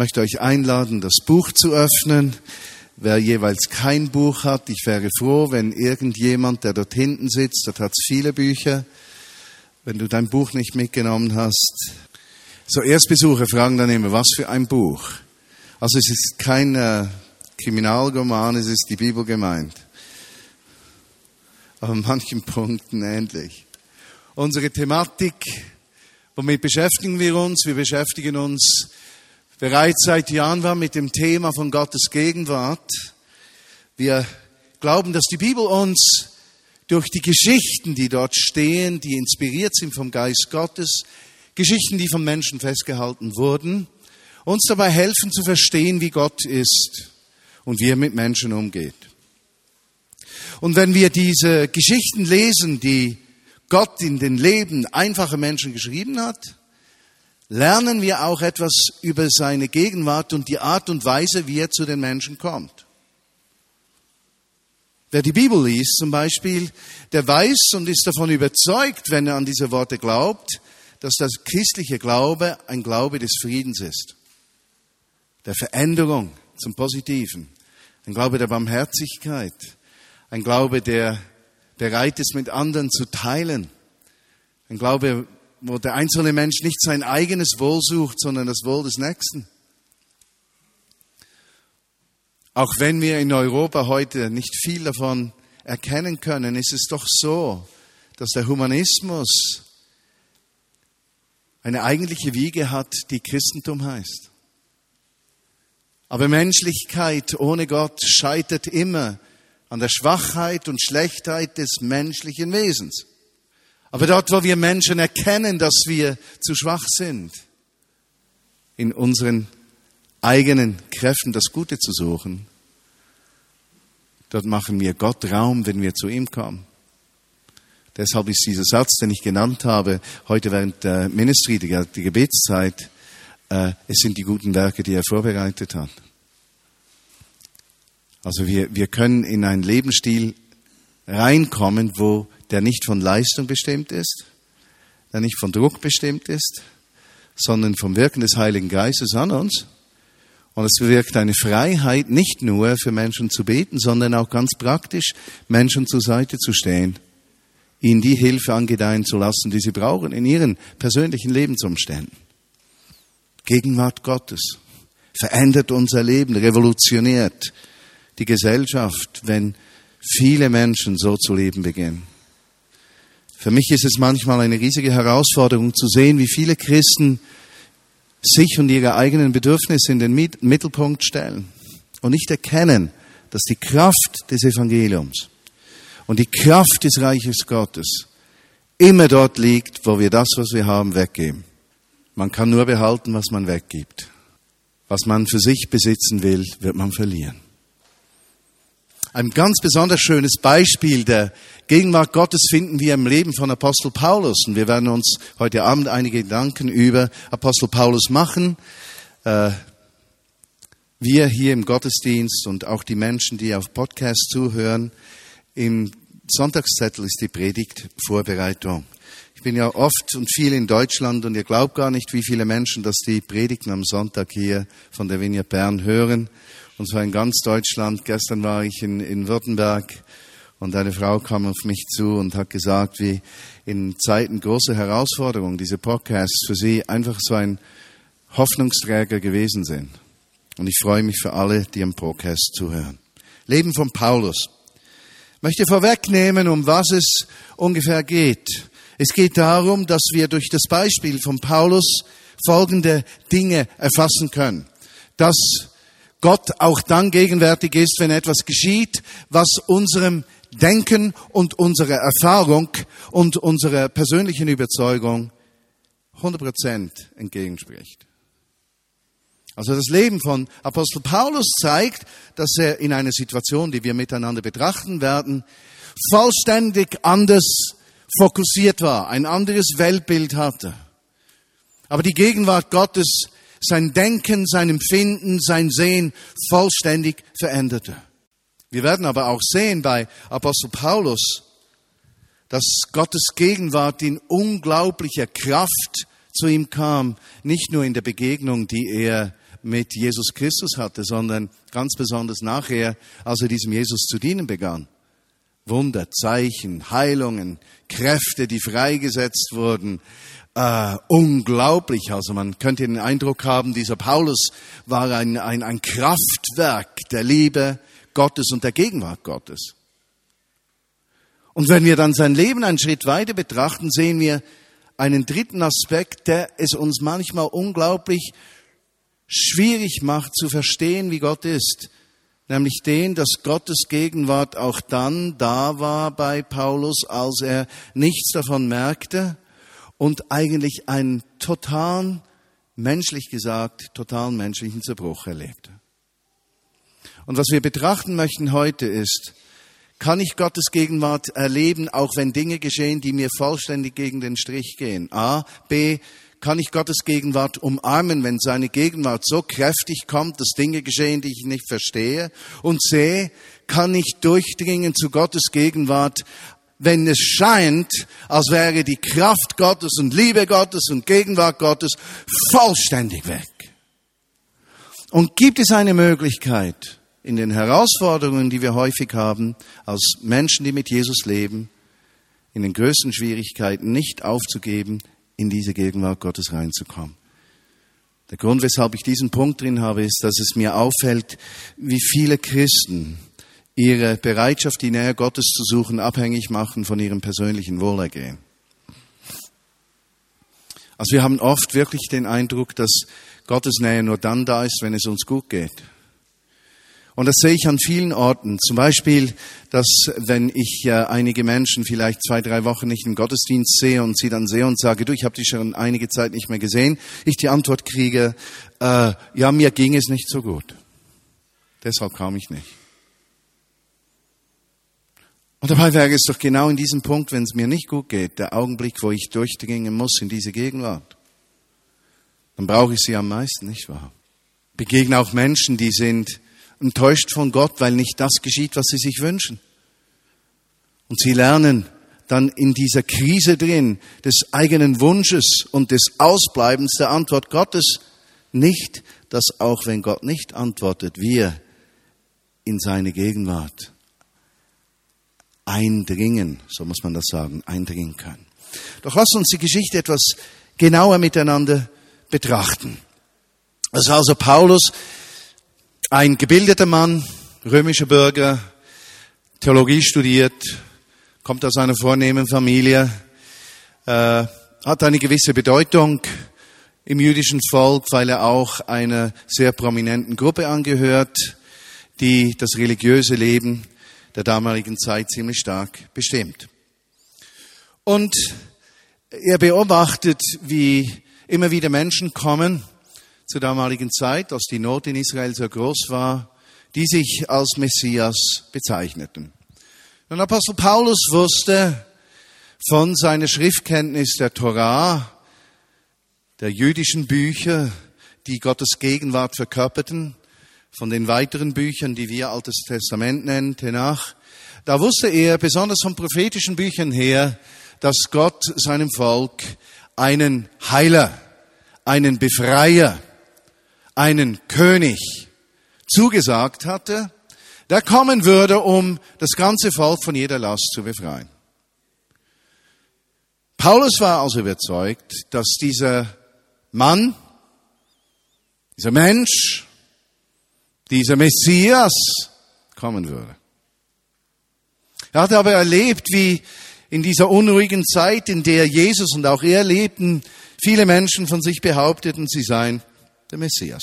möchte euch einladen, das Buch zu öffnen. Wer jeweils kein Buch hat, ich wäre froh, wenn irgendjemand, der dort hinten sitzt, dort hat es viele Bücher, wenn du dein Buch nicht mitgenommen hast. So Erstbesucher fragen dann immer, was für ein Buch? Also es ist kein äh, Kriminalroman, es ist die Bibel gemeint. Aber an manchen Punkten ähnlich. Unsere Thematik, womit beschäftigen wir uns? Wir beschäftigen uns bereits seit Jahren mit dem Thema von Gottes Gegenwart. Wir glauben, dass die Bibel uns durch die Geschichten, die dort stehen, die inspiriert sind vom Geist Gottes, Geschichten, die von Menschen festgehalten wurden, uns dabei helfen zu verstehen, wie Gott ist und wie er mit Menschen umgeht. Und wenn wir diese Geschichten lesen, die Gott in den Leben einfacher Menschen geschrieben hat, lernen wir auch etwas über seine Gegenwart und die Art und Weise, wie er zu den Menschen kommt. Wer die Bibel liest zum Beispiel, der weiß und ist davon überzeugt, wenn er an diese Worte glaubt, dass das christliche Glaube ein Glaube des Friedens ist, der Veränderung zum Positiven, ein Glaube der Barmherzigkeit, ein Glaube, der bereit ist, mit anderen zu teilen, ein Glaube, wo der einzelne Mensch nicht sein eigenes Wohl sucht, sondern das Wohl des Nächsten. Auch wenn wir in Europa heute nicht viel davon erkennen können, ist es doch so, dass der Humanismus eine eigentliche Wiege hat, die Christentum heißt. Aber Menschlichkeit ohne Gott scheitert immer an der Schwachheit und Schlechtheit des menschlichen Wesens. Aber dort, wo wir Menschen erkennen, dass wir zu schwach sind, in unseren eigenen Kräften das Gute zu suchen, dort machen wir Gott Raum, wenn wir zu ihm kommen. Deshalb ist dieser Satz, den ich genannt habe, heute während der Ministry, der Gebetszeit, äh, es sind die guten Werke, die er vorbereitet hat. Also wir, wir können in einen Lebensstil reinkommen, wo der nicht von Leistung bestimmt ist, der nicht von Druck bestimmt ist, sondern vom Wirken des Heiligen Geistes an uns. Und es bewirkt eine Freiheit, nicht nur für Menschen zu beten, sondern auch ganz praktisch Menschen zur Seite zu stehen, ihnen die Hilfe angedeihen zu lassen, die sie brauchen in ihren persönlichen Lebensumständen. Gegenwart Gottes verändert unser Leben, revolutioniert die Gesellschaft, wenn viele Menschen so zu leben beginnen. Für mich ist es manchmal eine riesige Herausforderung zu sehen, wie viele Christen sich und ihre eigenen Bedürfnisse in den Mittelpunkt stellen und nicht erkennen, dass die Kraft des Evangeliums und die Kraft des Reiches Gottes immer dort liegt, wo wir das, was wir haben, weggeben. Man kann nur behalten, was man weggibt. Was man für sich besitzen will, wird man verlieren. Ein ganz besonders schönes Beispiel der Gegenwart Gottes finden wir im Leben von Apostel Paulus. Und wir werden uns heute Abend einige Gedanken über Apostel Paulus machen. Äh, wir hier im Gottesdienst und auch die Menschen, die auf Podcast zuhören, im Sonntagszettel ist die Predigt Vorbereitung. Ich bin ja oft und viel in Deutschland und ihr glaubt gar nicht, wie viele Menschen das die Predigten am Sonntag hier von der Vinia Bern hören und zwar in ganz Deutschland. Gestern war ich in, in Württemberg und eine Frau kam auf mich zu und hat gesagt, wie in Zeiten großer Herausforderungen diese Podcasts für sie einfach so ein Hoffnungsträger gewesen sind. Und ich freue mich für alle, die am Podcast zuhören. Leben von Paulus. Ich möchte vorwegnehmen, um was es ungefähr geht. Es geht darum, dass wir durch das Beispiel von Paulus folgende Dinge erfassen können. Dass Gott auch dann gegenwärtig ist, wenn etwas geschieht, was unserem Denken und unserer Erfahrung und unserer persönlichen Überzeugung 100% entgegenspricht. Also das Leben von Apostel Paulus zeigt, dass er in einer Situation, die wir miteinander betrachten werden, vollständig anders fokussiert war, ein anderes Weltbild hatte. Aber die Gegenwart Gottes sein Denken, sein Empfinden, sein Sehen vollständig veränderte. Wir werden aber auch sehen bei Apostel Paulus, dass Gottes Gegenwart in unglaublicher Kraft zu ihm kam, nicht nur in der Begegnung, die er mit Jesus Christus hatte, sondern ganz besonders nachher, als er diesem Jesus zu dienen begann. Wunder, Zeichen, Heilungen, Kräfte, die freigesetzt wurden. Äh, unglaublich. Also man könnte den Eindruck haben, dieser Paulus war ein, ein, ein Kraftwerk der Liebe Gottes und der Gegenwart Gottes. Und wenn wir dann sein Leben einen Schritt weiter betrachten, sehen wir einen dritten Aspekt, der es uns manchmal unglaublich schwierig macht zu verstehen, wie Gott ist nämlich den, dass Gottes Gegenwart auch dann da war bei Paulus, als er nichts davon merkte und eigentlich einen totalen, menschlich gesagt, totalen menschlichen Zerbruch erlebte. Und was wir betrachten möchten heute ist, kann ich Gottes Gegenwart erleben, auch wenn Dinge geschehen, die mir vollständig gegen den Strich gehen? A. B kann ich Gottes Gegenwart umarmen, wenn seine Gegenwart so kräftig kommt, dass Dinge geschehen, die ich nicht verstehe. Und C, kann ich durchdringen zu Gottes Gegenwart, wenn es scheint, als wäre die Kraft Gottes und Liebe Gottes und Gegenwart Gottes vollständig weg. Und gibt es eine Möglichkeit, in den Herausforderungen, die wir häufig haben, als Menschen, die mit Jesus leben, in den größten Schwierigkeiten nicht aufzugeben, in diese Gegenwart Gottes reinzukommen. Der Grund, weshalb ich diesen Punkt drin habe, ist, dass es mir auffällt, wie viele Christen ihre Bereitschaft, die Nähe Gottes zu suchen, abhängig machen von ihrem persönlichen Wohlergehen. Also wir haben oft wirklich den Eindruck, dass Gottes Nähe nur dann da ist, wenn es uns gut geht. Und das sehe ich an vielen Orten. Zum Beispiel, dass wenn ich äh, einige Menschen vielleicht zwei, drei Wochen nicht im Gottesdienst sehe und sie dann sehe und sage, du, ich habe dich schon einige Zeit nicht mehr gesehen, ich die Antwort kriege, äh, ja, mir ging es nicht so gut. Deshalb kam ich nicht. Und dabei wäre es doch genau in diesem Punkt, wenn es mir nicht gut geht, der Augenblick, wo ich durchdringen muss in diese Gegenwart. Dann brauche ich sie am meisten, nicht wahr? Begegne auch Menschen, die sind enttäuscht von Gott, weil nicht das geschieht, was sie sich wünschen. Und sie lernen dann in dieser Krise drin des eigenen Wunsches und des Ausbleibens der Antwort Gottes nicht, dass auch wenn Gott nicht antwortet, wir in seine Gegenwart eindringen, so muss man das sagen, eindringen können. Doch lasst uns die Geschichte etwas genauer miteinander betrachten. Das ist also Paulus, ein gebildeter Mann, römischer Bürger, Theologie studiert, kommt aus einer vornehmen Familie, äh, hat eine gewisse Bedeutung im jüdischen Volk, weil er auch einer sehr prominenten Gruppe angehört, die das religiöse Leben der damaligen Zeit ziemlich stark bestimmt. Und er beobachtet, wie immer wieder Menschen kommen, zur damaligen Zeit, als die Not in Israel so groß war, die sich als Messias bezeichneten. Und Apostel Paulus wusste von seiner Schriftkenntnis der Torah, der jüdischen Bücher, die Gottes Gegenwart verkörperten, von den weiteren Büchern, die wir Altes Testament nennen, Tenach, da wusste er besonders von prophetischen Büchern her, dass Gott seinem Volk einen Heiler, einen Befreier, einen König zugesagt hatte, der kommen würde, um das ganze Volk von jeder Last zu befreien. Paulus war also überzeugt, dass dieser Mann, dieser Mensch, dieser Messias kommen würde. Er hatte aber erlebt, wie in dieser unruhigen Zeit, in der Jesus und auch er lebten, viele Menschen von sich behaupteten, sie seien der Messias.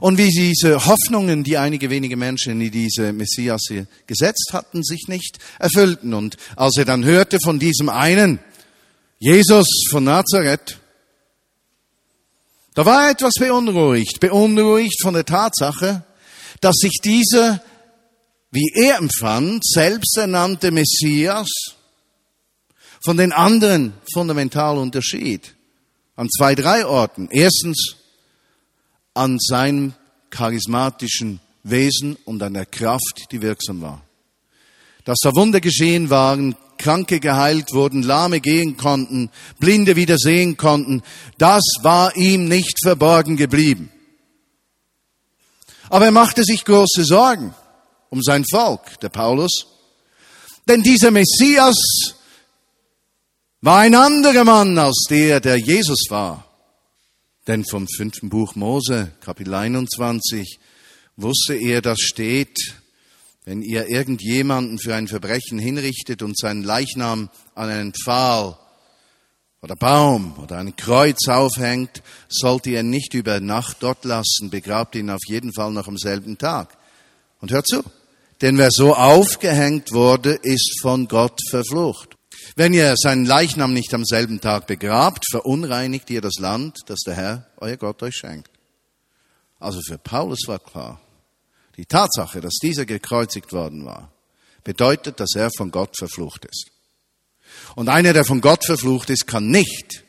Und wie diese Hoffnungen, die einige wenige Menschen in diese Messias gesetzt hatten, sich nicht erfüllten. Und als er dann hörte von diesem einen, Jesus von Nazareth, da war er etwas beunruhigt, beunruhigt von der Tatsache, dass sich dieser, wie er empfand, selbsternannte Messias von den anderen fundamental unterschied. An zwei, drei Orten. Erstens an seinem charismatischen Wesen und an der Kraft, die wirksam war. Dass da Wunder geschehen waren, Kranke geheilt wurden, Lahme gehen konnten, Blinde wieder sehen konnten, das war ihm nicht verborgen geblieben. Aber er machte sich große Sorgen um sein Volk, der Paulus. Denn dieser Messias war ein anderer Mann als der, der Jesus war. Denn vom fünften Buch Mose, Kapitel 21, wusste er, das steht, wenn ihr irgendjemanden für ein Verbrechen hinrichtet und seinen Leichnam an einen Pfahl oder Baum oder ein Kreuz aufhängt, sollt ihr nicht über Nacht dort lassen, begrabt ihn auf jeden Fall noch am selben Tag. Und hört zu, denn wer so aufgehängt wurde, ist von Gott verflucht. Wenn ihr seinen Leichnam nicht am selben Tag begrabt, verunreinigt ihr das Land, das der Herr, euer Gott, euch schenkt. Also für Paulus war klar, die Tatsache, dass dieser gekreuzigt worden war, bedeutet, dass er von Gott verflucht ist. Und einer, der von Gott verflucht ist, kann nicht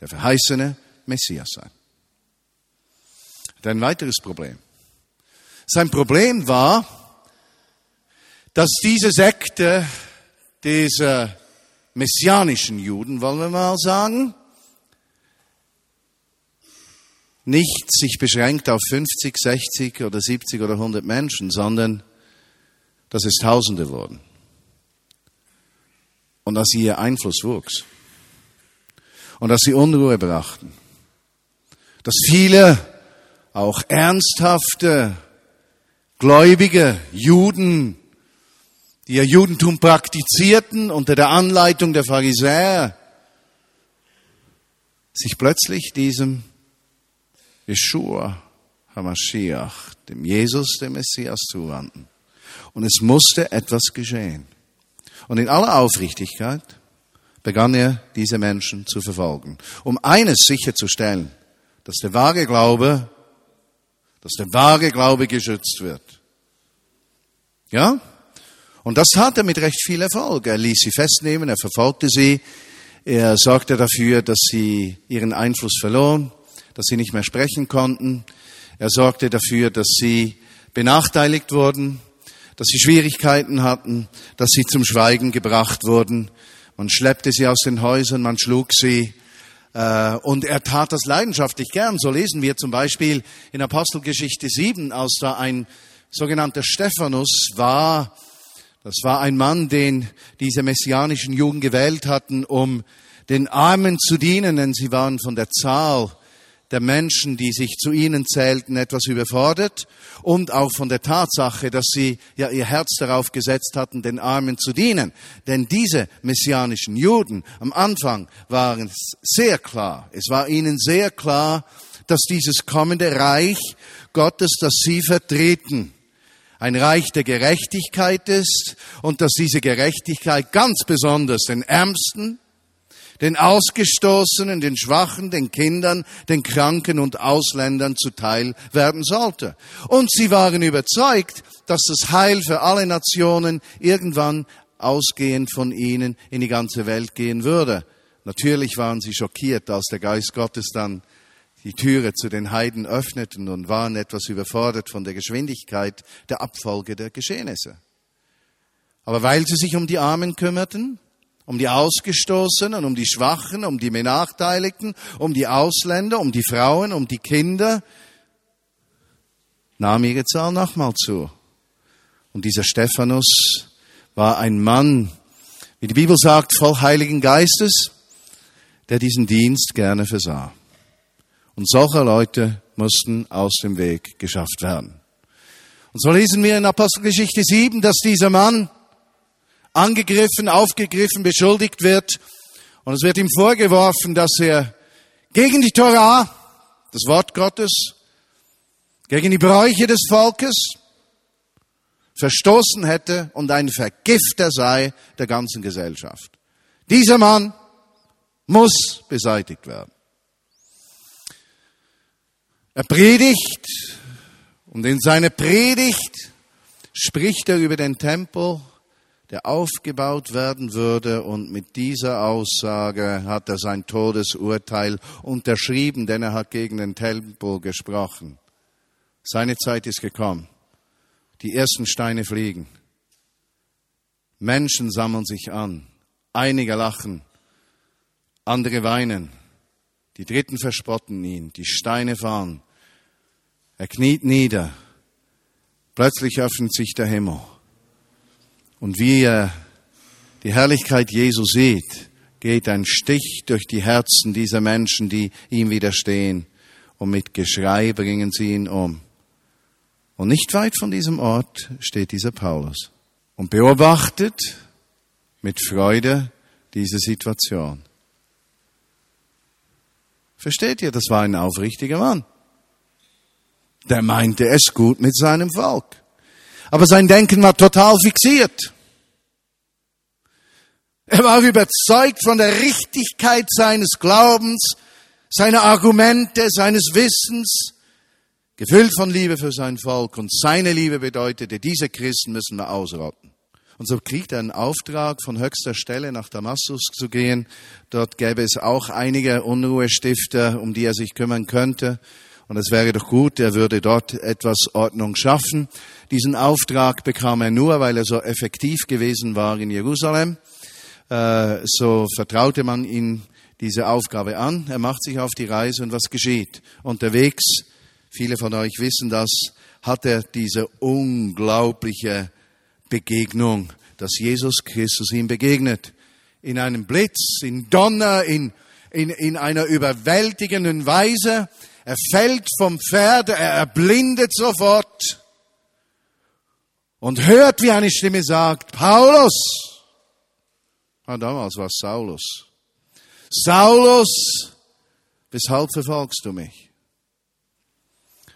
der verheißene Messias sein. ein weiteres Problem. Sein Problem war, dass diese Sekte dieser messianischen Juden, wollen wir mal sagen, nicht sich beschränkt auf 50, 60 oder 70 oder 100 Menschen, sondern dass es Tausende wurden. Und dass ihr Einfluss wuchs. Und dass sie Unruhe brachten. Dass viele, auch ernsthafte, gläubige Juden, die ihr Judentum praktizierten unter der Anleitung der Pharisäer, sich plötzlich diesem Yeshua HaMashiach, dem Jesus, dem Messias zuwandten. Und es musste etwas geschehen. Und in aller Aufrichtigkeit begann er, diese Menschen zu verfolgen, um eines sicherzustellen, dass der wahre Glaube, dass der wahre Glaube geschützt wird. Ja? Und das hat er mit recht viel Erfolg. Er ließ sie festnehmen, er verfolgte sie, er sorgte dafür, dass sie ihren Einfluss verloren dass sie nicht mehr sprechen konnten. Er sorgte dafür, dass sie benachteiligt wurden, dass sie Schwierigkeiten hatten, dass sie zum Schweigen gebracht wurden. Man schleppte sie aus den Häusern, man schlug sie. Äh, und er tat das leidenschaftlich gern. So lesen wir zum Beispiel in Apostelgeschichte 7, als da ein sogenannter Stephanus war. Das war ein Mann, den diese messianischen Juden gewählt hatten, um den Armen zu dienen, denn sie waren von der Zahl der Menschen, die sich zu ihnen zählten, etwas überfordert und auch von der Tatsache, dass sie ja ihr Herz darauf gesetzt hatten, den Armen zu dienen. Denn diese messianischen Juden am Anfang waren sehr klar, es war ihnen sehr klar, dass dieses kommende Reich Gottes, das sie vertreten, ein Reich der Gerechtigkeit ist und dass diese Gerechtigkeit ganz besonders den Ärmsten, den Ausgestoßenen, den Schwachen, den Kindern, den Kranken und Ausländern zuteil werden sollte. Und sie waren überzeugt, dass das Heil für alle Nationen irgendwann ausgehend von ihnen in die ganze Welt gehen würde. Natürlich waren sie schockiert, als der Geist Gottes dann die Türe zu den Heiden öffneten und waren etwas überfordert von der Geschwindigkeit der Abfolge der Geschehnisse. Aber weil sie sich um die Armen kümmerten, um die Ausgestoßenen, um die Schwachen, um die Benachteiligten, um die Ausländer, um die Frauen, um die Kinder, nahm ihre Zahl nochmal zu. Und dieser Stephanus war ein Mann, wie die Bibel sagt, voll Heiligen Geistes, der diesen Dienst gerne versah. Und solche Leute mussten aus dem Weg geschafft werden. Und so lesen wir in Apostelgeschichte 7, dass dieser Mann angegriffen, aufgegriffen, beschuldigt wird. Und es wird ihm vorgeworfen, dass er gegen die Torah, das Wort Gottes, gegen die Bräuche des Volkes verstoßen hätte und ein Vergifter sei der ganzen Gesellschaft. Dieser Mann muss beseitigt werden. Er predigt und in seiner Predigt spricht er über den Tempel der aufgebaut werden würde. Und mit dieser Aussage hat er sein Todesurteil unterschrieben, denn er hat gegen den Tempel gesprochen. Seine Zeit ist gekommen. Die ersten Steine fliegen. Menschen sammeln sich an. Einige lachen, andere weinen. Die Dritten verspotten ihn. Die Steine fahren. Er kniet nieder. Plötzlich öffnet sich der Himmel. Und wie ihr die Herrlichkeit Jesu seht, geht ein Stich durch die Herzen dieser Menschen, die ihm widerstehen, und mit Geschrei bringen sie ihn um. Und nicht weit von diesem Ort steht dieser Paulus und beobachtet mit Freude diese Situation. Versteht ihr, das war ein aufrichtiger Mann. Der meinte es gut mit seinem Volk. Aber sein Denken war total fixiert. Er war überzeugt von der Richtigkeit seines Glaubens, seiner Argumente, seines Wissens, gefüllt von Liebe für sein Volk. Und seine Liebe bedeutete, diese Christen müssen wir ausrotten. Und so kriegt er einen Auftrag von höchster Stelle nach Damaskus zu gehen. Dort gäbe es auch einige Unruhestifter, um die er sich kümmern könnte. Und es wäre doch gut, er würde dort etwas Ordnung schaffen. Diesen Auftrag bekam er nur, weil er so effektiv gewesen war in Jerusalem. Äh, so vertraute man ihm diese Aufgabe an. Er macht sich auf die Reise und was geschieht? Unterwegs, viele von euch wissen das, hat er diese unglaubliche Begegnung, dass Jesus Christus ihm begegnet. In einem Blitz, in Donner, in, in, in einer überwältigenden Weise. Er fällt vom Pferd, er erblindet sofort und hört, wie eine Stimme sagt, Paulus. Ah, damals war es Saulus. Saulus, weshalb verfolgst du mich?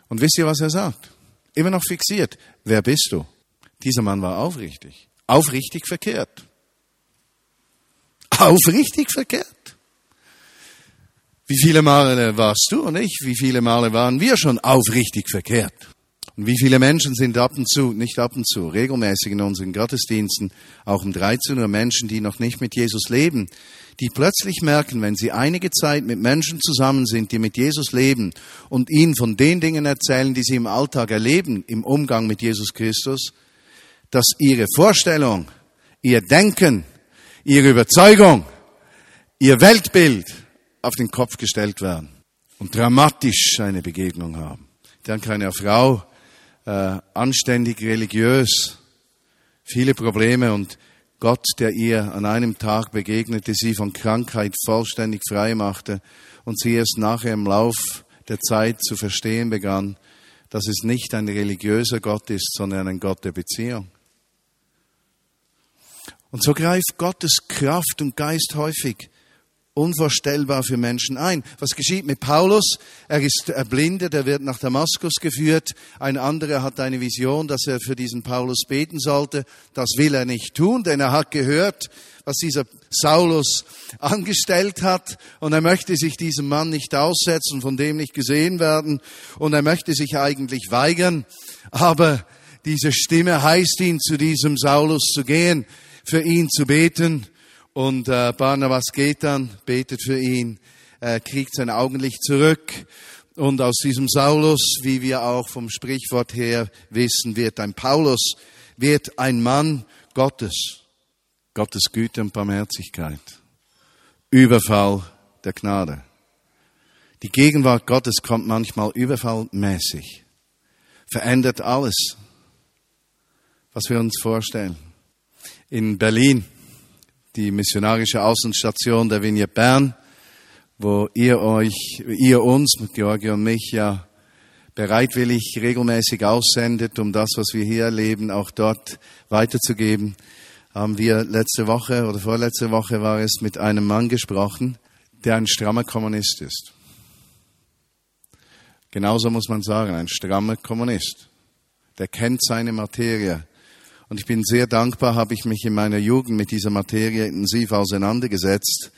Und wisst ihr, was er sagt? Immer noch fixiert. Wer bist du? Dieser Mann war aufrichtig. Aufrichtig verkehrt. Aufrichtig verkehrt. Wie viele Male warst du und ich? Wie viele Male waren wir schon aufrichtig verkehrt? Und wie viele Menschen sind ab und zu, nicht ab und zu, regelmäßig in unseren Gottesdiensten, auch um 13 Uhr Menschen, die noch nicht mit Jesus leben, die plötzlich merken, wenn sie einige Zeit mit Menschen zusammen sind, die mit Jesus leben und ihnen von den Dingen erzählen, die sie im Alltag erleben, im Umgang mit Jesus Christus, dass ihre Vorstellung, ihr Denken, ihre Überzeugung, ihr Weltbild auf den Kopf gestellt werden und dramatisch eine Begegnung haben. Ich denke, eine Frau, äh, anständig religiös, viele Probleme und Gott, der ihr an einem Tag begegnete, sie von Krankheit vollständig frei machte und sie erst nachher im Lauf der Zeit zu verstehen begann, dass es nicht ein religiöser Gott ist, sondern ein Gott der Beziehung. Und so greift Gottes Kraft und Geist häufig unvorstellbar für Menschen ein. Was geschieht mit Paulus? Er ist erblindet, er wird nach Damaskus geführt. Ein anderer hat eine Vision, dass er für diesen Paulus beten sollte. Das will er nicht tun, denn er hat gehört, was dieser Saulus angestellt hat. Und er möchte sich diesem Mann nicht aussetzen, von dem nicht gesehen werden. Und er möchte sich eigentlich weigern. Aber diese Stimme heißt ihn, zu diesem Saulus zu gehen, für ihn zu beten. Und äh, Barnabas geht dann, betet für ihn, äh, kriegt sein Augenlicht zurück. Und aus diesem Saulus, wie wir auch vom Sprichwort her wissen, wird ein Paulus, wird ein Mann Gottes. Gottes Güte und Barmherzigkeit. Überfall der Gnade. Die Gegenwart Gottes kommt manchmal überfallmäßig, verändert alles, was wir uns vorstellen. In Berlin die missionarische Außenstation der Vignette Bern, wo ihr euch, ihr uns, Georgi und mich ja bereitwillig regelmäßig aussendet, um das, was wir hier erleben, auch dort weiterzugeben, haben wir letzte Woche oder vorletzte Woche war es mit einem Mann gesprochen, der ein strammer Kommunist ist. Genauso muss man sagen, ein strammer Kommunist. Der kennt seine Materie. Und ich bin sehr dankbar, habe ich mich in meiner Jugend mit dieser Materie intensiv auseinandergesetzt,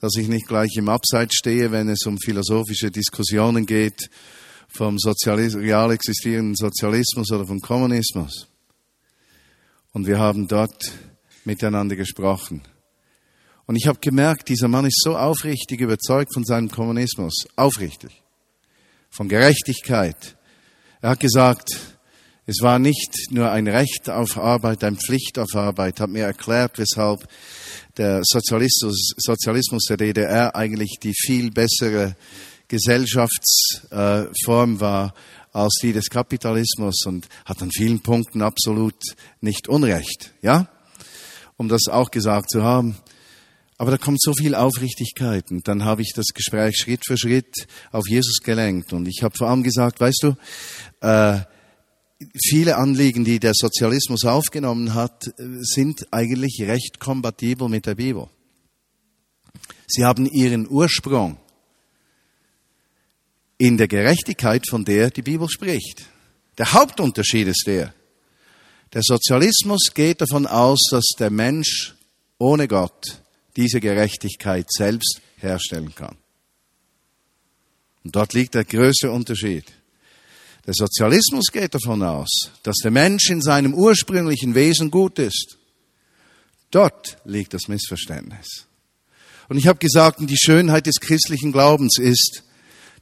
dass ich nicht gleich im Abseits stehe, wenn es um philosophische Diskussionen geht vom Sozialis real existierenden Sozialismus oder vom Kommunismus. Und wir haben dort miteinander gesprochen. Und ich habe gemerkt, dieser Mann ist so aufrichtig überzeugt von seinem Kommunismus, aufrichtig, von Gerechtigkeit. Er hat gesagt, es war nicht nur ein Recht auf Arbeit, ein Pflicht auf Arbeit, hat mir erklärt, weshalb der Sozialismus, Sozialismus der DDR eigentlich die viel bessere Gesellschaftsform war als die des Kapitalismus und hat an vielen Punkten absolut nicht Unrecht, ja? Um das auch gesagt zu haben. Aber da kommt so viel Aufrichtigkeit und dann habe ich das Gespräch Schritt für Schritt auf Jesus gelenkt und ich habe vor allem gesagt, weißt du, äh, viele Anliegen, die der Sozialismus aufgenommen hat, sind eigentlich recht kompatibel mit der Bibel. Sie haben ihren Ursprung in der Gerechtigkeit, von der die Bibel spricht. Der Hauptunterschied ist der, der Sozialismus geht davon aus, dass der Mensch ohne Gott diese Gerechtigkeit selbst herstellen kann. Und dort liegt der größte Unterschied. Der Sozialismus geht davon aus, dass der Mensch in seinem ursprünglichen Wesen gut ist. Dort liegt das Missverständnis. Und ich habe gesagt, die Schönheit des christlichen Glaubens ist,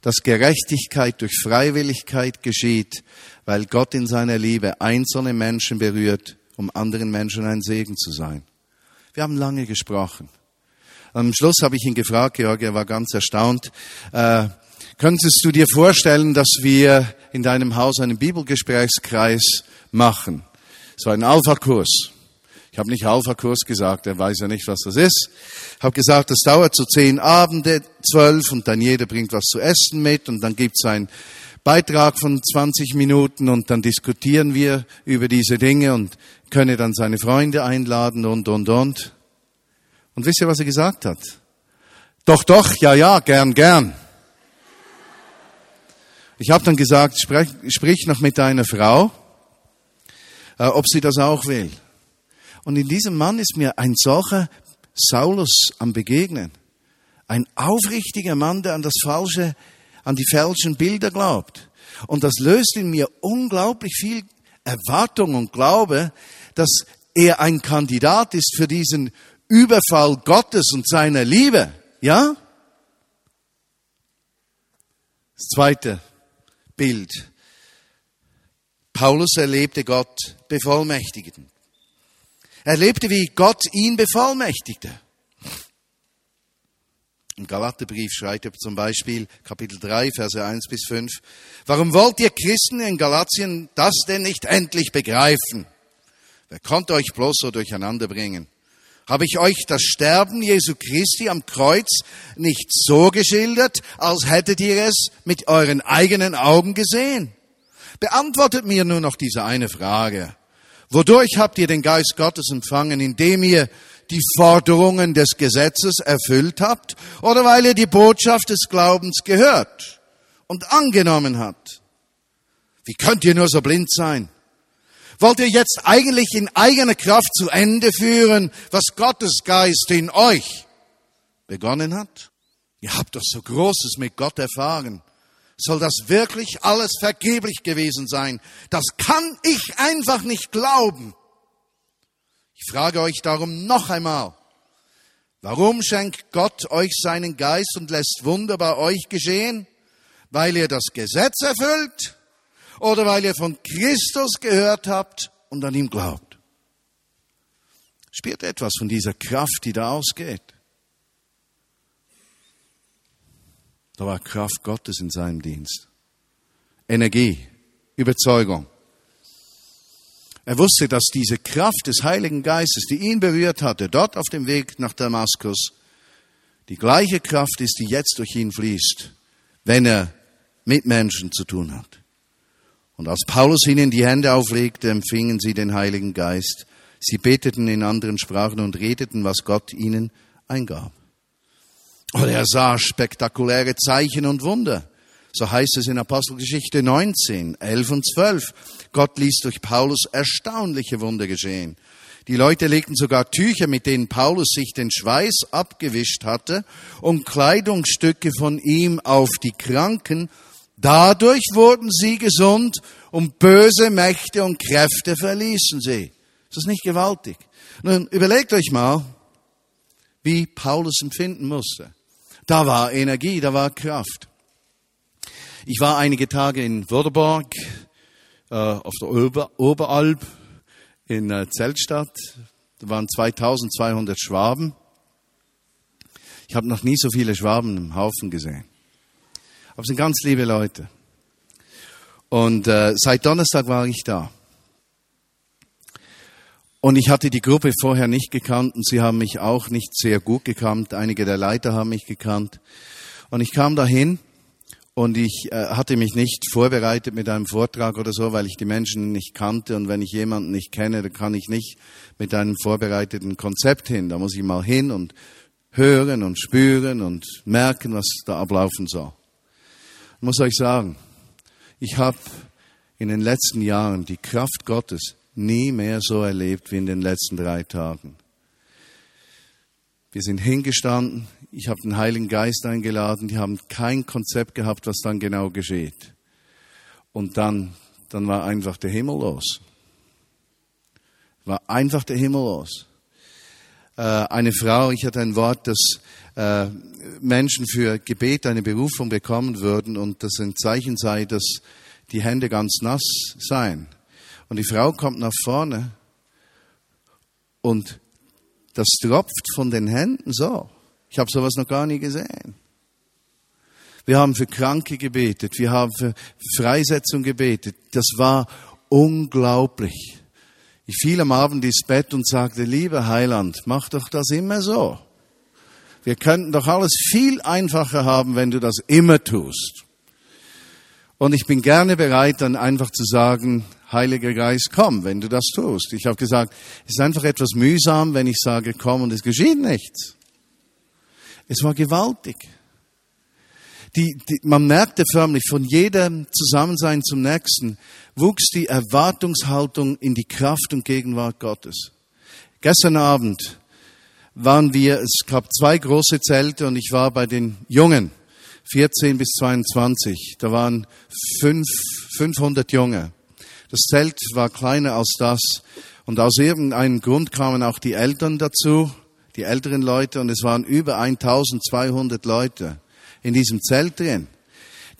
dass Gerechtigkeit durch Freiwilligkeit geschieht, weil Gott in seiner Liebe einzelne Menschen berührt, um anderen Menschen ein Segen zu sein. Wir haben lange gesprochen. Am Schluss habe ich ihn gefragt, Georg, er war ganz erstaunt, äh, Könntest du dir vorstellen, dass wir in deinem Haus einen Bibelgesprächskreis machen? So ein Alpha-Kurs. Ich habe nicht Alpha-Kurs gesagt, er weiß ja nicht, was das ist. Ich habe gesagt, das dauert so zehn Abende, zwölf, und dann jeder bringt was zu essen mit, und dann gibt's einen Beitrag von 20 Minuten, und dann diskutieren wir über diese Dinge und können dann seine Freunde einladen und, und, und. Und wisst ihr, was er gesagt hat? Doch, doch, ja, ja, gern, gern. Ich habe dann gesagt, sprich, sprich noch mit deiner Frau, äh, ob sie das auch will. Und in diesem Mann ist mir ein solcher Saulus am Begegnen. Ein aufrichtiger Mann, der an das Falsche, an die falschen Bilder glaubt. Und das löst in mir unglaublich viel Erwartung und Glaube, dass er ein Kandidat ist für diesen Überfall Gottes und seiner Liebe. Ja? Das zweite Bild. Paulus erlebte Gott bevollmächtigen. Er lebte, wie Gott ihn bevollmächtigte. Im Galaterbrief schreibt er zum Beispiel Kapitel 3, Verse 1 bis 5. Warum wollt ihr Christen in Galatien das denn nicht endlich begreifen? Wer konnte euch bloß so durcheinander bringen? Habe ich euch das Sterben Jesu Christi am Kreuz nicht so geschildert, als hättet ihr es mit euren eigenen Augen gesehen? Beantwortet mir nur noch diese eine Frage. Wodurch habt ihr den Geist Gottes empfangen, indem ihr die Forderungen des Gesetzes erfüllt habt oder weil ihr die Botschaft des Glaubens gehört und angenommen habt? Wie könnt ihr nur so blind sein? Wollt ihr jetzt eigentlich in eigener Kraft zu Ende führen, was Gottes Geist in euch begonnen hat? Ihr habt doch so Großes mit Gott erfahren. Soll das wirklich alles vergeblich gewesen sein? Das kann ich einfach nicht glauben. Ich frage euch darum noch einmal. Warum schenkt Gott euch seinen Geist und lässt Wunder bei euch geschehen? Weil ihr das Gesetz erfüllt? Oder weil ihr von Christus gehört habt und an ihm glaubt. Spürt etwas von dieser Kraft, die da ausgeht. Da war Kraft Gottes in seinem Dienst. Energie, Überzeugung. Er wusste, dass diese Kraft des Heiligen Geistes, die ihn berührt hatte, dort auf dem Weg nach Damaskus, die gleiche Kraft ist, die jetzt durch ihn fließt, wenn er mit Menschen zu tun hat. Und als Paulus ihnen die Hände auflegte, empfingen sie den Heiligen Geist. Sie beteten in anderen Sprachen und redeten, was Gott ihnen eingab. Und er sah spektakuläre Zeichen und Wunder. So heißt es in Apostelgeschichte 19, 11 und 12. Gott ließ durch Paulus erstaunliche Wunder geschehen. Die Leute legten sogar Tücher, mit denen Paulus sich den Schweiß abgewischt hatte, und Kleidungsstücke von ihm auf die Kranken Dadurch wurden sie gesund und böse Mächte und Kräfte verließen sie. Ist das nicht gewaltig? Nun überlegt euch mal, wie Paulus empfinden musste. Da war Energie, da war Kraft. Ich war einige Tage in Württemberg, äh, auf der Ober Oberalp, in äh, Zeltstadt. Da waren 2200 Schwaben. Ich habe noch nie so viele Schwaben im Haufen gesehen. Aber es sind ganz liebe Leute. Und äh, seit Donnerstag war ich da. Und ich hatte die Gruppe vorher nicht gekannt und sie haben mich auch nicht sehr gut gekannt. Einige der Leiter haben mich gekannt. Und ich kam dahin und ich äh, hatte mich nicht vorbereitet mit einem Vortrag oder so, weil ich die Menschen nicht kannte. Und wenn ich jemanden nicht kenne, dann kann ich nicht mit einem vorbereiteten Konzept hin. Da muss ich mal hin und hören und spüren und merken, was da ablaufen soll. Ich muss euch sagen, ich habe in den letzten Jahren die Kraft Gottes nie mehr so erlebt wie in den letzten drei Tagen. Wir sind hingestanden, ich habe den Heiligen Geist eingeladen, die haben kein Konzept gehabt, was dann genau geschieht. Und dann, dann war einfach der Himmel los. War einfach der Himmel los. Äh, eine Frau, ich hatte ein Wort, dass äh, Menschen für Gebet eine Berufung bekommen würden und das ein Zeichen sei, dass die Hände ganz nass seien. Und die Frau kommt nach vorne und das tropft von den Händen so. Ich habe sowas noch gar nie gesehen. Wir haben für Kranke gebetet, wir haben für Freisetzung gebetet. Das war unglaublich. Ich fiel am Abend ins Bett und sagte, lieber Heiland, mach doch das immer so. Wir könnten doch alles viel einfacher haben, wenn du das immer tust. Und ich bin gerne bereit, dann einfach zu sagen, Heiliger Geist, komm, wenn du das tust. Ich habe gesagt, es ist einfach etwas mühsam, wenn ich sage, komm und es geschieht nichts. Es war gewaltig. Die, die, man merkte förmlich, von jedem Zusammensein zum nächsten wuchs die Erwartungshaltung in die Kraft und Gegenwart Gottes. Gestern Abend waren wir, es gab zwei große Zelte und ich war bei den Jungen, 14 bis 22. Da waren fünf, 500 Junge. Das Zelt war kleiner als das und aus irgendeinem Grund kamen auch die Eltern dazu, die älteren Leute und es waren über 1200 Leute in diesem Zelt drin.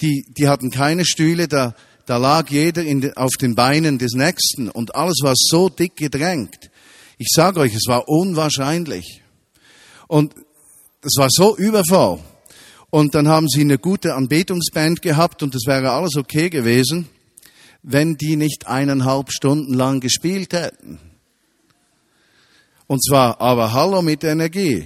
Die, die hatten keine Stühle, da, da lag jeder in, auf den Beinen des Nächsten und alles war so dick gedrängt. Ich sage euch, es war unwahrscheinlich. Und es war so übervoll. Und dann haben sie eine gute Anbetungsband gehabt und es wäre alles okay gewesen, wenn die nicht eineinhalb Stunden lang gespielt hätten. Und zwar aber Hallo mit Energie.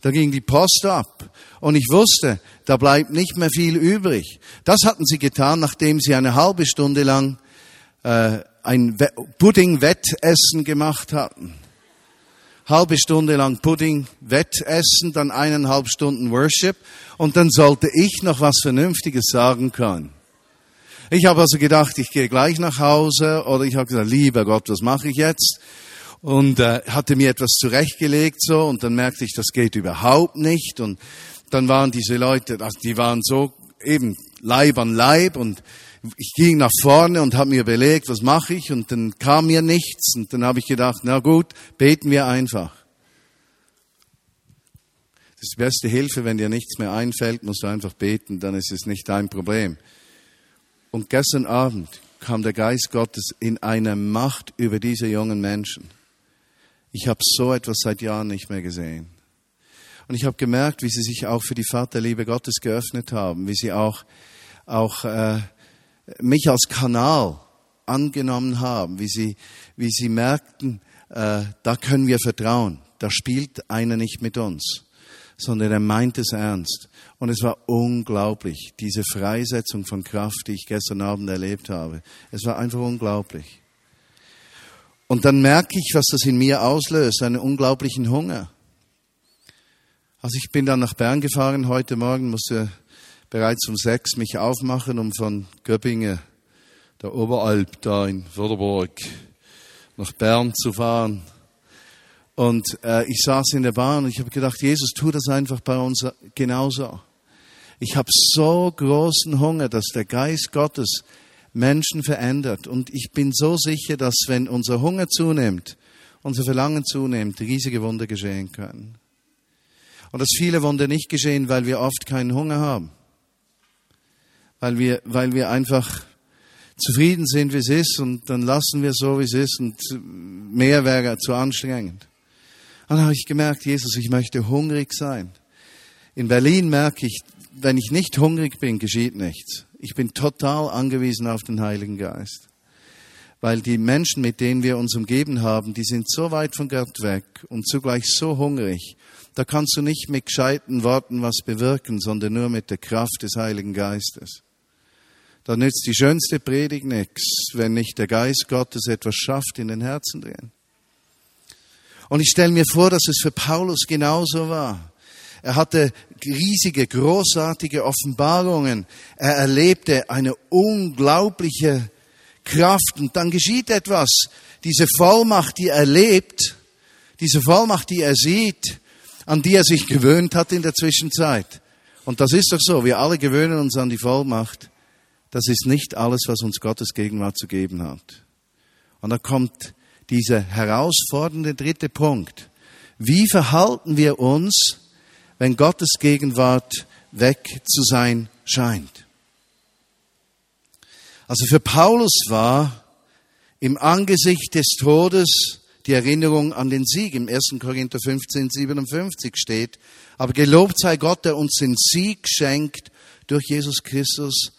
Da ging die Post ab. Und ich wusste, da bleibt nicht mehr viel übrig. Das hatten sie getan, nachdem sie eine halbe Stunde lang äh, ein Pudding-Wettessen gemacht hatten. Halbe Stunde lang Pudding-Wettessen, dann eineinhalb Stunden Worship. Und dann sollte ich noch was Vernünftiges sagen können. Ich habe also gedacht, ich gehe gleich nach Hause oder ich habe gesagt, lieber Gott, was mache ich jetzt? Und äh, hatte mir etwas zurechtgelegt so und dann merkte ich, das geht überhaupt nicht und dann waren diese Leute, die waren so eben Leib an Leib und ich ging nach vorne und habe mir überlegt, was mache ich und dann kam mir nichts und dann habe ich gedacht, na gut, beten wir einfach. Das ist die beste Hilfe, wenn dir nichts mehr einfällt, musst du einfach beten, dann ist es nicht dein Problem. Und gestern Abend kam der Geist Gottes in einer Macht über diese jungen Menschen. Ich habe so etwas seit Jahren nicht mehr gesehen. Und ich habe gemerkt, wie sie sich auch für die Vaterliebe Gottes geöffnet haben, wie sie auch, auch äh, mich als Kanal angenommen haben, wie sie, wie sie merkten, äh, da können wir vertrauen, da spielt einer nicht mit uns, sondern er meint es ernst. Und es war unglaublich, diese Freisetzung von Kraft, die ich gestern Abend erlebt habe. Es war einfach unglaublich. Und dann merke ich, was das in mir auslöst, einen unglaublichen Hunger. Also ich bin dann nach Bern gefahren heute Morgen, musste bereits um sechs mich aufmachen, um von Göppingen, der Oberalp da in Würderburg, nach Bern zu fahren. Und äh, ich saß in der Bahn und ich habe gedacht, Jesus, tu das einfach bei uns genauso. Ich habe so großen Hunger, dass der Geist Gottes Menschen verändert. Und ich bin so sicher, dass wenn unser Hunger zunimmt, unser Verlangen zunimmt, riesige Wunder geschehen können. Und dass viele Wunder nicht geschehen, weil wir oft keinen Hunger haben. Weil wir, weil wir einfach zufrieden sind, wie es ist, und dann lassen wir so, wie es ist, und mehr wäre zu anstrengend. Und dann habe ich gemerkt, Jesus, ich möchte hungrig sein. In Berlin merke ich, wenn ich nicht hungrig bin, geschieht nichts Ich bin total angewiesen auf den Heiligen Geist. Weil die Menschen, mit denen wir uns umgeben haben, die sind so weit von Gott weg und zugleich so hungrig. Da kannst du nicht mit gescheiten Worten was bewirken, sondern nur mit der Kraft des Heiligen Geistes. Da nützt die schönste Predigt nichts, wenn nicht der Geist Gottes etwas schafft in den Herzen drin. Und ich stelle mir vor, dass es für Paulus genauso war. Er hatte riesige, großartige Offenbarungen. Er erlebte eine unglaubliche Kraft. Und dann geschieht etwas. Diese Vollmacht, die er lebt, diese Vollmacht, die er sieht, an die er sich gewöhnt hat in der Zwischenzeit. Und das ist doch so. Wir alle gewöhnen uns an die Vollmacht. Das ist nicht alles, was uns Gottes Gegenwart zu geben hat. Und da kommt dieser herausfordernde dritte Punkt. Wie verhalten wir uns, wenn Gottes Gegenwart weg zu sein scheint? Also für Paulus war im Angesicht des Todes die Erinnerung an den Sieg. Im 1. Korinther 15, 57 steht, aber gelobt sei Gott, der uns den Sieg schenkt durch Jesus Christus,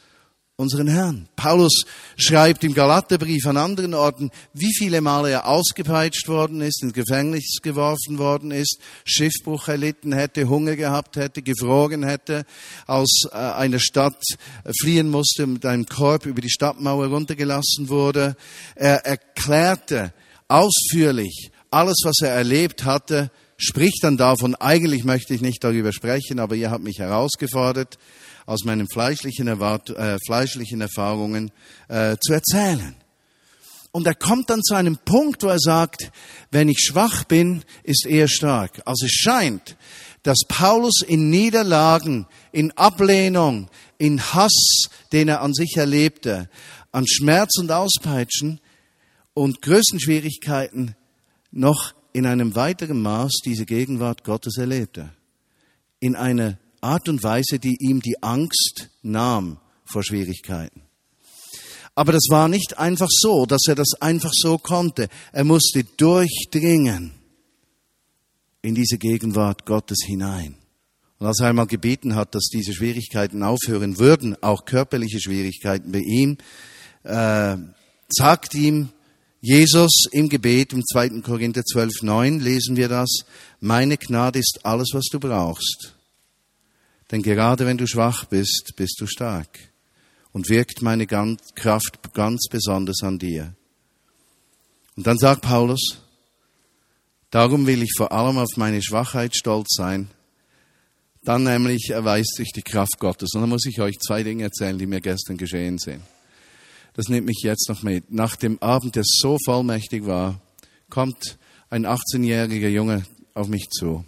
unseren Herrn. Paulus schreibt im Galaterbrief an anderen Orten, wie viele Male er ausgepeitscht worden ist, ins Gefängnis geworfen worden ist, Schiffbruch erlitten hätte, Hunger gehabt hätte, gefroren hätte, aus äh, einer Stadt fliehen musste, mit einem Korb über die Stadtmauer runtergelassen wurde. Er erklärte ausführlich alles, was er erlebt hatte, spricht dann davon, eigentlich möchte ich nicht darüber sprechen, aber ihr habt mich herausgefordert, aus meinen fleischlichen, Erwart äh, fleischlichen Erfahrungen äh, zu erzählen. Und er kommt dann zu einem Punkt, wo er sagt, wenn ich schwach bin, ist er stark. Also es scheint, dass Paulus in Niederlagen, in Ablehnung, in Hass, den er an sich erlebte, an Schmerz und Auspeitschen und größten Schwierigkeiten noch in einem weiteren Maß diese Gegenwart Gottes erlebte. In einer Art und Weise, die ihm die Angst nahm vor Schwierigkeiten. Aber das war nicht einfach so, dass er das einfach so konnte. Er musste durchdringen in diese Gegenwart Gottes hinein. Und als er einmal gebeten hat, dass diese Schwierigkeiten aufhören würden, auch körperliche Schwierigkeiten bei ihm, äh, sagt ihm Jesus im Gebet im 2. Korinther 12, 9 lesen wir das, meine Gnade ist alles, was du brauchst. Denn gerade wenn du schwach bist, bist du stark und wirkt meine Kraft ganz besonders an dir. Und dann sagt Paulus, darum will ich vor allem auf meine Schwachheit stolz sein. Dann nämlich erweist sich die Kraft Gottes. Und dann muss ich euch zwei Dinge erzählen, die mir gestern geschehen sind. Das nimmt mich jetzt noch mit. Nach dem Abend, der so vollmächtig war, kommt ein 18-jähriger Junge auf mich zu.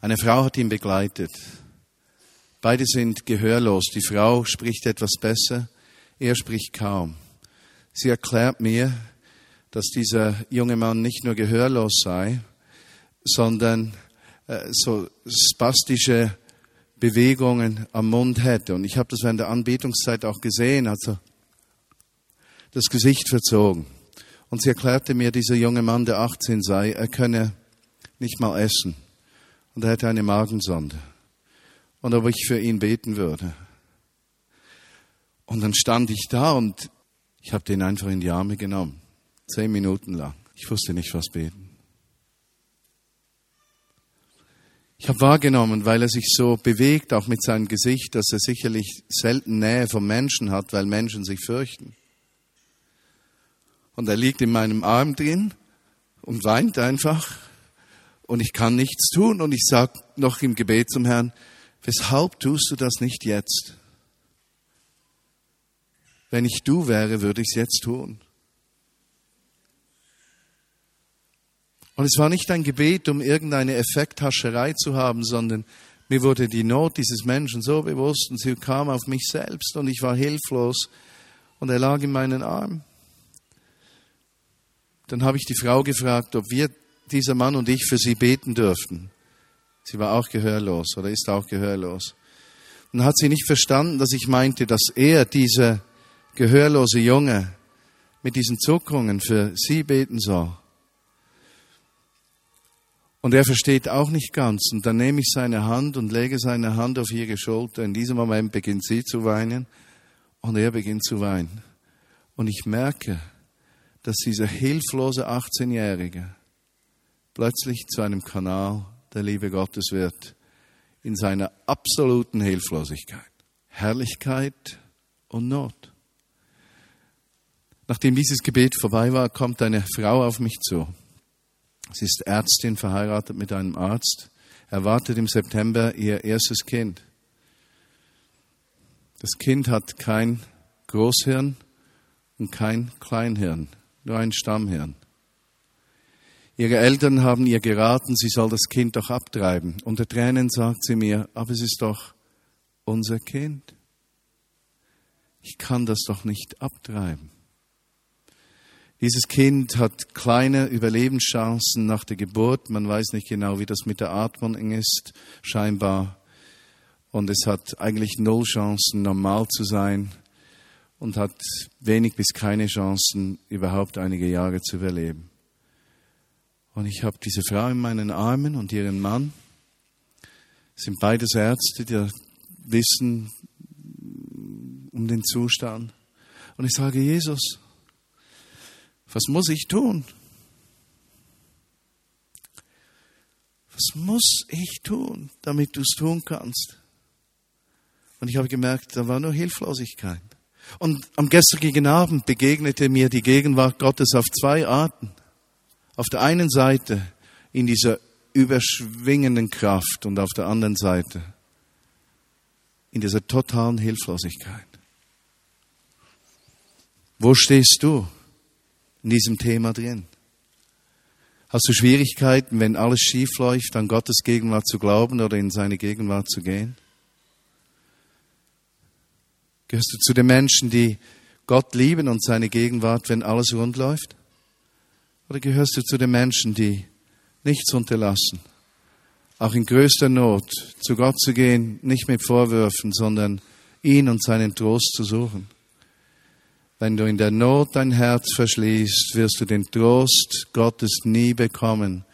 Eine Frau hat ihn begleitet. Beide sind gehörlos. Die Frau spricht etwas besser, er spricht kaum. Sie erklärt mir, dass dieser junge Mann nicht nur gehörlos sei, sondern äh, so spastische Bewegungen am Mund hätte. Und ich habe das während der Anbetungszeit auch gesehen, also das Gesicht verzogen. Und sie erklärte mir, dieser junge Mann, der 18 sei, er könne nicht mal essen und er hätte eine Magensonde. Und ob ich für ihn beten würde. Und dann stand ich da und ich habe den einfach in die Arme genommen. Zehn Minuten lang. Ich wusste nicht, was beten. Ich habe wahrgenommen, weil er sich so bewegt, auch mit seinem Gesicht, dass er sicherlich selten Nähe vom Menschen hat, weil Menschen sich fürchten. Und er liegt in meinem Arm drin und weint einfach und ich kann nichts tun. Und ich sage noch im Gebet zum Herrn, weshalb tust du das nicht jetzt? Wenn ich du wäre, würde ich es jetzt tun. Und es war nicht ein Gebet, um irgendeine Effekthascherei zu haben, sondern mir wurde die Not dieses Menschen so bewusst und sie kam auf mich selbst und ich war hilflos und er lag in meinen Armen. Dann habe ich die Frau gefragt, ob wir dieser Mann und ich für sie beten dürften. Sie war auch gehörlos oder ist auch gehörlos. Und hat sie nicht verstanden, dass ich meinte, dass er, dieser gehörlose Junge, mit diesen Zuckungen für sie beten soll. Und er versteht auch nicht ganz. Und dann nehme ich seine Hand und lege seine Hand auf ihre Schulter. In diesem Moment beginnt sie zu weinen und er beginnt zu weinen. Und ich merke, dass dieser hilflose 18-Jährige plötzlich zu einem Kanal der Liebe Gottes wird, in seiner absoluten Hilflosigkeit, Herrlichkeit und Not. Nachdem dieses Gebet vorbei war, kommt eine Frau auf mich zu. Sie ist Ärztin, verheiratet mit einem Arzt, erwartet im September ihr erstes Kind. Das Kind hat kein Großhirn und kein Kleinhirn, nur ein Stammhirn. Ihre Eltern haben ihr geraten, sie soll das Kind doch abtreiben. Unter Tränen sagt sie mir, aber es ist doch unser Kind. Ich kann das doch nicht abtreiben. Dieses Kind hat kleine Überlebenschancen nach der Geburt. Man weiß nicht genau, wie das mit der Atmung ist, scheinbar. Und es hat eigentlich null Chancen, normal zu sein und hat wenig bis keine Chancen, überhaupt einige Jahre zu überleben. Und ich habe diese Frau in meinen Armen und ihren Mann. Das sind beides Ärzte, die wissen um den Zustand. Und ich sage, Jesus, was muss ich tun? Was muss ich tun, damit du es tun kannst? Und ich habe gemerkt, da war nur Hilflosigkeit. Und am gestrigen Abend begegnete mir die Gegenwart Gottes auf zwei Arten. Auf der einen Seite in dieser überschwingenden Kraft und auf der anderen Seite in dieser totalen Hilflosigkeit. Wo stehst du? in diesem Thema drin? Hast du Schwierigkeiten, wenn alles schief läuft, an Gottes Gegenwart zu glauben oder in seine Gegenwart zu gehen? Gehörst du zu den Menschen, die Gott lieben und seine Gegenwart, wenn alles rund läuft? Oder gehörst du zu den Menschen, die nichts unterlassen, auch in größter Not zu Gott zu gehen, nicht mit Vorwürfen, sondern ihn und seinen Trost zu suchen? Wenn du in der Not dein Herz verschließt, wirst du den Trost Gottes nie bekommen,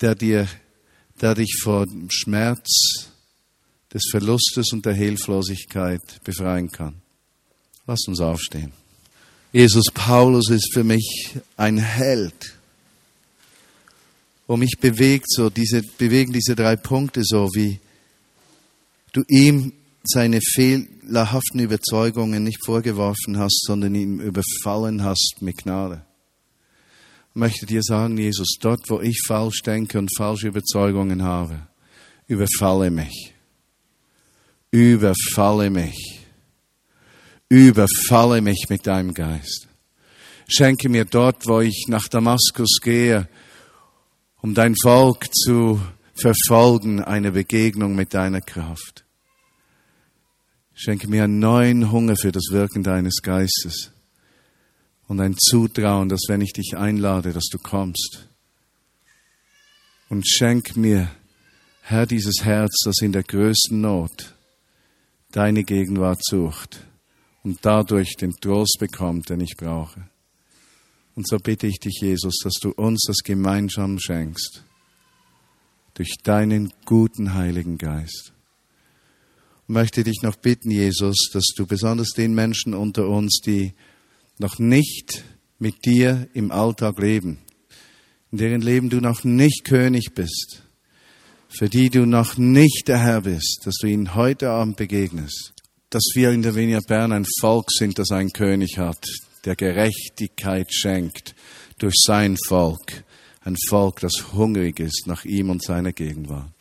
der dir, der dich vor dem Schmerz des Verlustes und der Hilflosigkeit befreien kann. Lass uns aufstehen. Jesus Paulus ist für mich ein Held. Wo mich bewegt so, diese, bewegen diese drei Punkte so, wie du ihm seine fehlerhaften Überzeugungen nicht vorgeworfen hast, sondern ihn überfallen hast mit Gnade. Ich möchte dir sagen, Jesus, dort, wo ich falsch denke und falsche Überzeugungen habe, überfalle mich. Überfalle mich. Überfalle mich mit deinem Geist. Schenke mir dort, wo ich nach Damaskus gehe, um dein Volk zu verfolgen, eine Begegnung mit deiner Kraft. Schenke mir einen neuen Hunger für das Wirken deines Geistes und ein Zutrauen, dass wenn ich dich einlade, dass du kommst. Und schenk mir, Herr, dieses Herz, das in der größten Not deine Gegenwart sucht und dadurch den Trost bekommt, den ich brauche. Und so bitte ich dich, Jesus, dass du uns das gemeinsam schenkst, durch deinen guten Heiligen Geist möchte dich noch bitten, Jesus, dass du besonders den Menschen unter uns, die noch nicht mit dir im Alltag leben, in deren Leben du noch nicht König bist, für die du noch nicht der Herr bist, dass du ihnen heute Abend begegnest, dass wir in der Vinia Bern ein Volk sind, das einen König hat, der Gerechtigkeit schenkt durch sein Volk, ein Volk, das hungrig ist nach ihm und seiner Gegenwart.